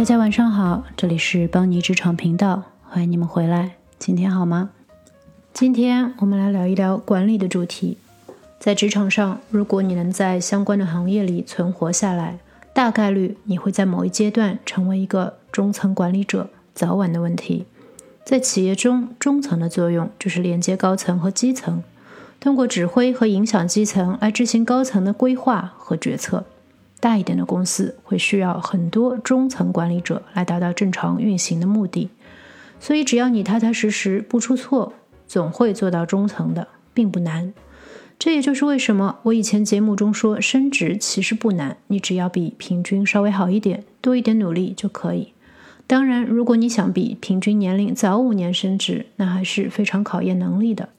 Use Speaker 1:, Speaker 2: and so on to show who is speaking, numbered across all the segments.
Speaker 1: 大家晚上好，这里是邦尼职场频道，欢迎你们回来。今天好吗？今天我们来聊一聊管理的主题。在职场上，如果你能在相关的行业里存活下来，大概率你会在某一阶段成为一个中层管理者，早晚的问题。在企业中，中层的作用就是连接高层和基层，通过指挥和影响基层来执行高层的规划和决策。大一点的公司会需要很多中层管理者来达到正常运行的目的，所以只要你踏踏实实不出错，总会做到中层的，并不难。这也就是为什么我以前节目中说升职其实不难，你只要比平均稍微好一点，多一点努力就可以。当然，如果你想比平均年龄早五年升职，那还是非常考验能力的。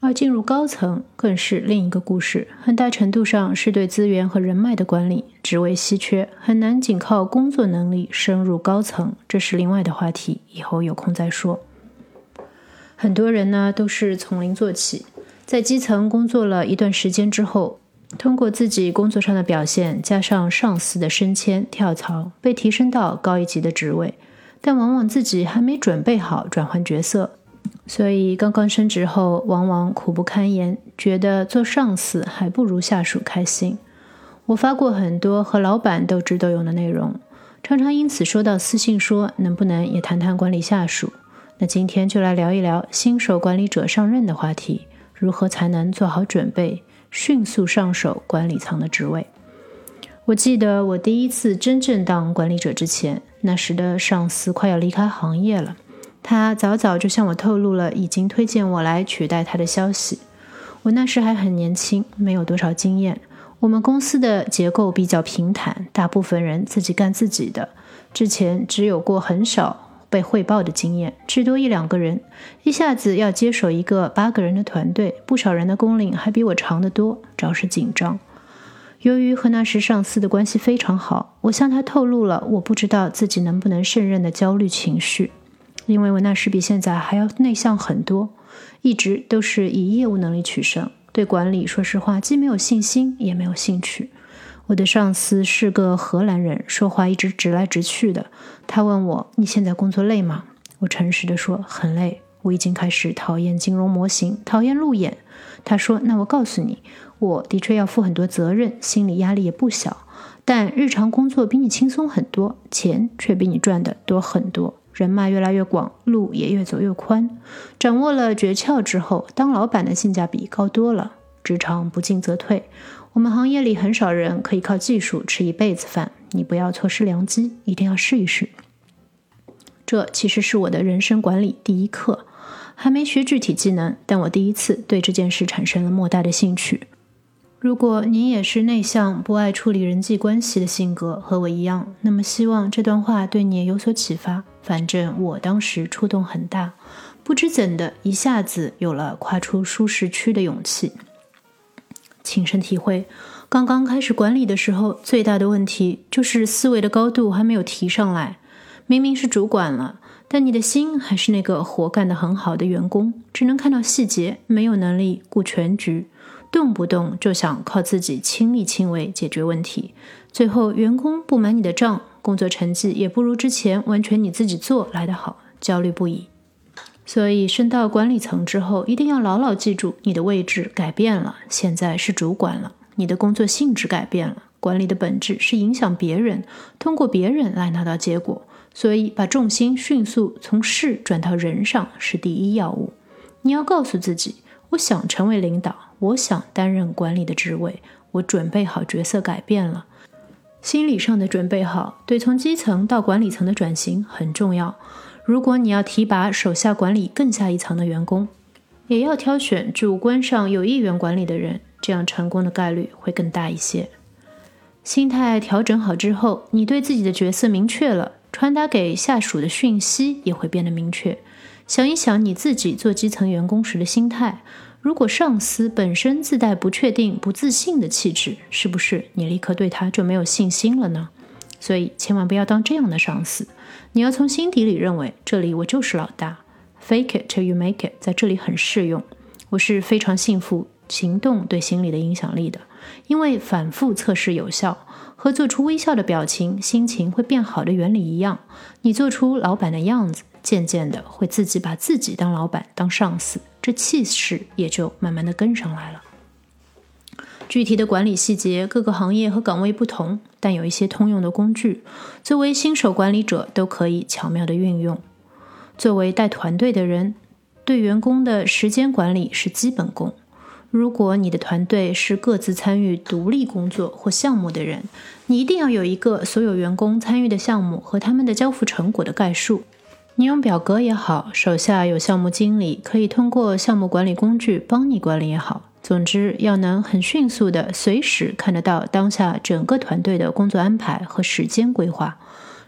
Speaker 1: 而进入高层更是另一个故事，很大程度上是对资源和人脉的管理。职位稀缺，很难仅靠工作能力升入高层，这是另外的话题，以后有空再说。很多人呢都是从零做起，在基层工作了一段时间之后，通过自己工作上的表现，加上上司的升迁跳槽，被提升到高一级的职位，但往往自己还没准备好转换角色。所以，刚刚升职后，往往苦不堪言，觉得做上司还不如下属开心。我发过很多和老板斗智斗勇的内容，常常因此收到私信说，能不能也谈谈管理下属？那今天就来聊一聊新手管理者上任的话题，如何才能做好准备，迅速上手管理层的职位？我记得我第一次真正当管理者之前，那时的上司快要离开行业了。他早早就向我透露了已经推荐我来取代他的消息。我那时还很年轻，没有多少经验。我们公司的结构比较平坦，大部分人自己干自己的。之前只有过很少被汇报的经验，至多一两个人。一下子要接手一个八个人的团队，不少人的工龄还比我长得多，着实紧张。由于和那时上司的关系非常好，我向他透露了我不知道自己能不能胜任的焦虑情绪。因为我那时比现在还要内向很多，一直都是以业务能力取胜，对管理说实话既没有信心也没有兴趣。我的上司是个荷兰人，说话一直直来直去的。他问我：“你现在工作累吗？”我诚实的说：“很累，我已经开始讨厌金融模型，讨厌路演。”他说：“那我告诉你，我的确要负很多责任，心理压力也不小，但日常工作比你轻松很多，钱却比你赚的多很多。”人脉越来越广，路也越走越宽。掌握了诀窍之后，当老板的性价比高多了。职场不进则退，我们行业里很少人可以靠技术吃一辈子饭。你不要错失良机，一定要试一试。这其实是我的人生管理第一课，还没学具体技能，但我第一次对这件事产生了莫大的兴趣。如果你也是内向、不爱处理人际关系的性格，和我一样，那么希望这段话对你也有所启发。反正我当时触动很大，不知怎的，一下子有了跨出舒适区的勇气。亲身体会，刚刚开始管理的时候，最大的问题就是思维的高度还没有提上来。明明是主管了，但你的心还是那个活干得很好的员工，只能看到细节，没有能力顾全局。动不动就想靠自己亲力亲为解决问题，最后员工不买你的账，工作成绩也不如之前完全你自己做来得好，焦虑不已。所以升到管理层之后，一定要牢牢记住，你的位置改变了，现在是主管了，你的工作性质改变了，管理的本质是影响别人，通过别人来拿到结果，所以把重心迅速从事转到人上是第一要务。你要告诉自己，我想成为领导。我想担任管理的职位，我准备好角色改变了，心理上的准备好，对从基层到管理层的转型很重要。如果你要提拔手下管理更下一层的员工，也要挑选主观上有意愿管理的人，这样成功的概率会更大一些。心态调整好之后，你对自己的角色明确了，传达给下属的讯息也会变得明确。想一想你自己做基层员工时的心态。如果上司本身自带不确定、不自信的气质，是不是你立刻对他就没有信心了呢？所以千万不要当这样的上司。你要从心底里认为，这里我就是老大。Fake it till you make it，在这里很适用。我是非常信服行动对心理的影响力的。因为反复测试有效，和做出微笑的表情，心情会变好的原理一样。你做出老板的样子，渐渐的会自己把自己当老板、当上司，这气势也就慢慢的跟上来了。具体的管理细节，各个行业和岗位不同，但有一些通用的工具，作为新手管理者都可以巧妙的运用。作为带团队的人，对员工的时间管理是基本功。如果你的团队是各自参与独立工作或项目的人，你一定要有一个所有员工参与的项目和他们的交付成果的概述。你用表格也好，手下有项目经理可以通过项目管理工具帮你管理也好。总之，要能很迅速的随时看得到当下整个团队的工作安排和时间规划。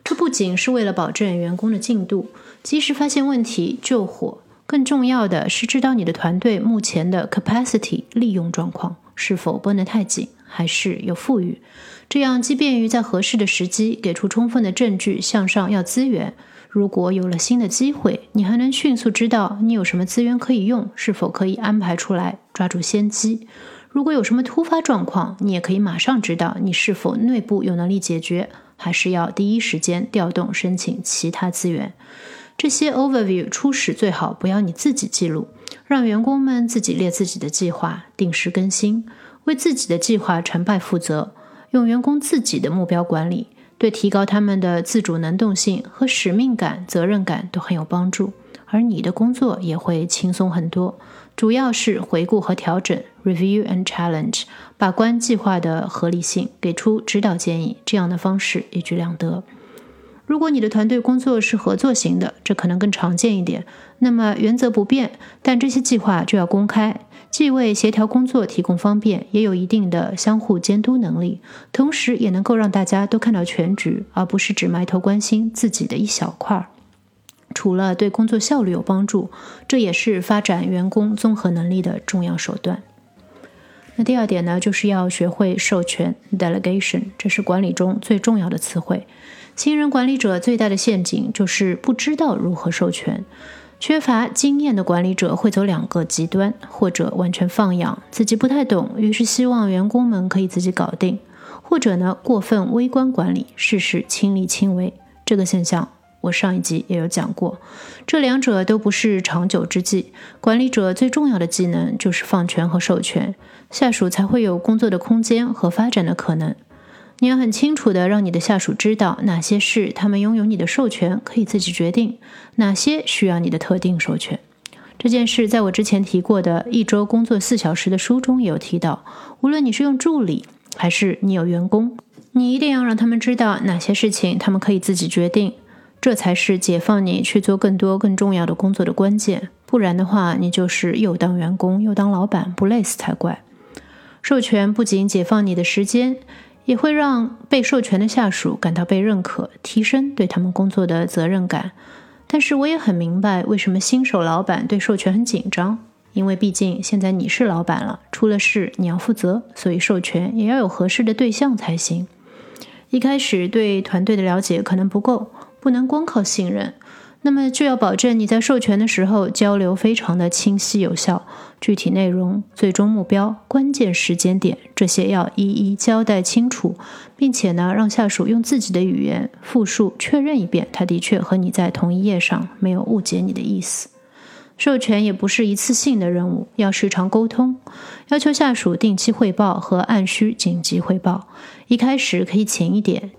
Speaker 1: 这不仅是为了保证员工的进度，及时发现问题、救火，更重要的是知道你的团队目前的 capacity 利用状况是否绷得太紧，还是有富裕。这样既便于在合适的时机给出充分的证据向上要资源。如果有了新的机会，你还能迅速知道你有什么资源可以用，是否可以安排出来，抓住先机。如果有什么突发状况，你也可以马上知道你是否内部有能力解决，还是要第一时间调动申请其他资源。这些 overview 初始最好不要你自己记录，让员工们自己列自己的计划，定时更新，为自己的计划成败负责，用员工自己的目标管理。对提高他们的自主能动性和使命感、责任感都很有帮助，而你的工作也会轻松很多。主要是回顾和调整 （review and challenge），把关计划的合理性，给出指导建议，这样的方式一举两得。如果你的团队工作是合作型的，这可能更常见一点。那么原则不变，但这些计划就要公开。既为协调工作提供方便，也有一定的相互监督能力，同时也能够让大家都看到全局，而不是只埋头关心自己的一小块儿。除了对工作效率有帮助，这也是发展员工综合能力的重要手段。那第二点呢，就是要学会授权 （delegation），这是管理中最重要的词汇。新人管理者最大的陷阱就是不知道如何授权。缺乏经验的管理者会走两个极端，或者完全放养，自己不太懂，于是希望员工们可以自己搞定；或者呢，过分微观管理，事事亲力亲为。这个现象我上一集也有讲过，这两者都不是长久之计。管理者最重要的技能就是放权和授权，下属才会有工作的空间和发展的可能。你要很清楚的让你的下属知道哪些事他们拥有你的授权，可以自己决定；哪些需要你的特定授权。这件事在我之前提过的一周工作四小时的书中也有提到。无论你是用助理，还是你有员工，你一定要让他们知道哪些事情他们可以自己决定，这才是解放你去做更多更重要的工作的关键。不然的话，你就是又当员工又当老板，不累死才怪。授权不仅解放你的时间。也会让被授权的下属感到被认可，提升对他们工作的责任感。但是我也很明白，为什么新手老板对授权很紧张，因为毕竟现在你是老板了，出了事你要负责，所以授权也要有合适的对象才行。一开始对团队的了解可能不够，不能光靠信任。那么就要保证你在授权的时候交流非常的清晰有效，具体内容、最终目标、关键时间点这些要一一交代清楚，并且呢让下属用自己的语言复述确认一遍，他的确和你在同一页上，没有误解你的意思。授权也不是一次性的任务，要时常沟通，要求下属定期汇报和按需紧急汇报。一开始可以勤一点，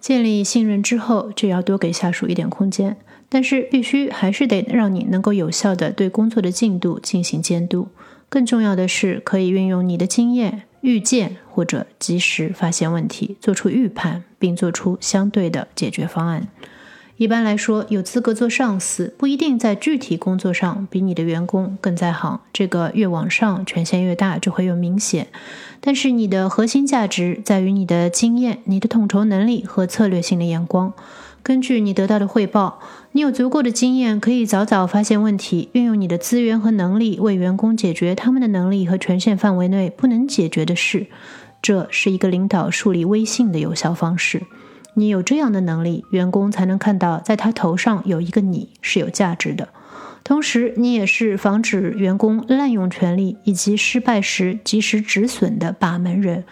Speaker 1: 建立信任之后，就要多给下属一点空间。但是必须还是得让你能够有效的对工作的进度进行监督。更重要的是，可以运用你的经验预见或者及时发现问题，做出预判，并做出相对的解决方案。一般来说，有资格做上司不一定在具体工作上比你的员工更在行。这个越往上，权限越大，就会越明显。但是你的核心价值在于你的经验、你的统筹能力和策略性的眼光。根据你得到的汇报，你有足够的经验，可以早早发现问题，运用你的资源和能力为员工解决他们的能力和权限范围内不能解决的事。这是一个领导树立威信的有效方式。你有这样的能力，员工才能看到在他头上有一个你是有价值的。同时，你也是防止员工滥用权力以及失败时及时止损的把门人。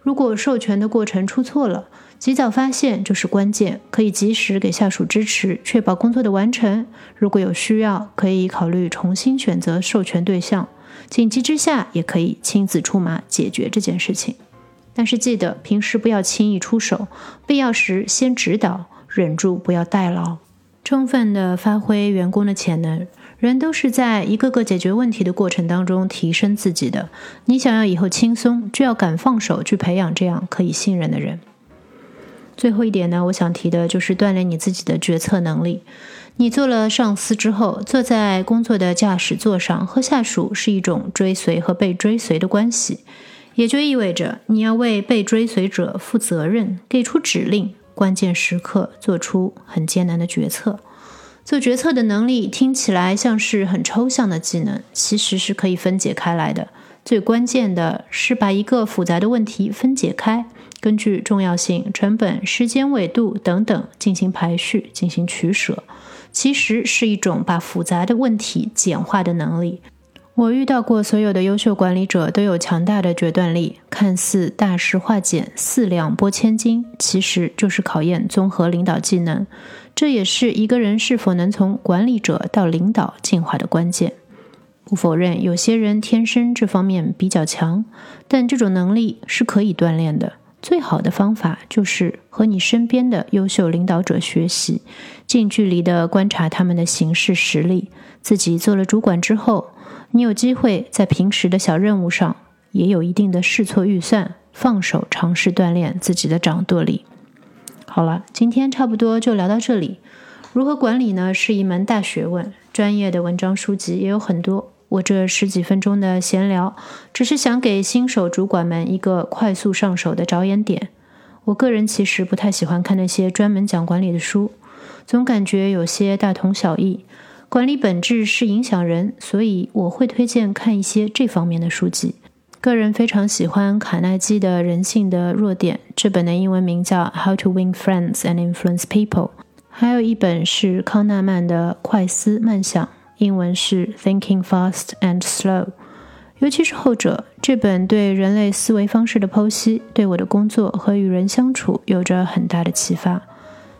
Speaker 1: 如果授权的过程出错了，及早发现就是关键，可以及时给下属支持，确保工作的完成。如果有需要，可以考虑重新选择授权对象。紧急之下，也可以亲自出马解决这件事情。但是记得平时不要轻易出手，必要时先指导，忍住不要代劳，充分的发挥员工的潜能。人都是在一个个解决问题的过程当中提升自己的。你想要以后轻松，就要敢放手去培养这样可以信任的人。最后一点呢，我想提的就是锻炼你自己的决策能力。你做了上司之后，坐在工作的驾驶座上，和下属是一种追随和被追随的关系，也就意味着你要为被追随者负责任，给出指令，关键时刻做出很艰难的决策。做决策的能力听起来像是很抽象的技能，其实是可以分解开来的。最关键的是把一个复杂的问题分解开，根据重要性、成本、时间纬度等等进行排序、进行取舍。其实是一种把复杂的问题简化的能力。我遇到过所有的优秀管理者都有强大的决断力，看似大事化简、四两拨千斤，其实就是考验综合领导技能。这也是一个人是否能从管理者到领导进化的关键。不否认，有些人天生这方面比较强，但这种能力是可以锻炼的。最好的方法就是和你身边的优秀领导者学习，近距离的观察他们的行事实力。自己做了主管之后，你有机会在平时的小任务上也有一定的试错预算，放手尝试锻炼自己的掌舵力。好了，今天差不多就聊到这里。如何管理呢？是一门大学问，专业的文章书籍也有很多。我这十几分钟的闲聊，只是想给新手主管们一个快速上手的着眼点。我个人其实不太喜欢看那些专门讲管理的书，总感觉有些大同小异。管理本质是影响人，所以我会推荐看一些这方面的书籍。个人非常喜欢卡耐基的《人性的弱点》这本的英文名叫《How to Win Friends and Influence People》，还有一本是康纳曼的《快思慢想》，英文是《Thinking Fast and Slow》。尤其是后者，这本对人类思维方式的剖析，对我的工作和与人相处有着很大的启发。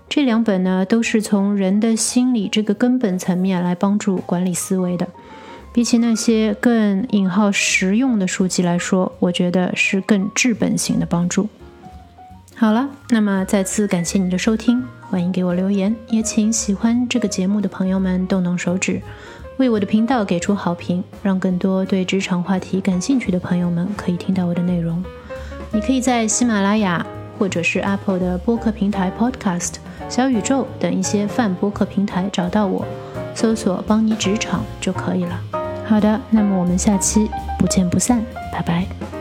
Speaker 1: 这两本呢，都是从人的心理这个根本层面来帮助管理思维的。比起那些更引号实用的书籍来说，我觉得是更治本型的帮助。好了，那么再次感谢你的收听，欢迎给我留言，也请喜欢这个节目的朋友们动动手指，为我的频道给出好评，让更多对职场话题感兴趣的朋友们可以听到我的内容。你可以在喜马拉雅或者是 Apple 的播客平台 Podcast、小宇宙等一些泛播客平台找到我，搜索“帮你职场”就可以了。好的，那么我们下期不见不散，拜拜。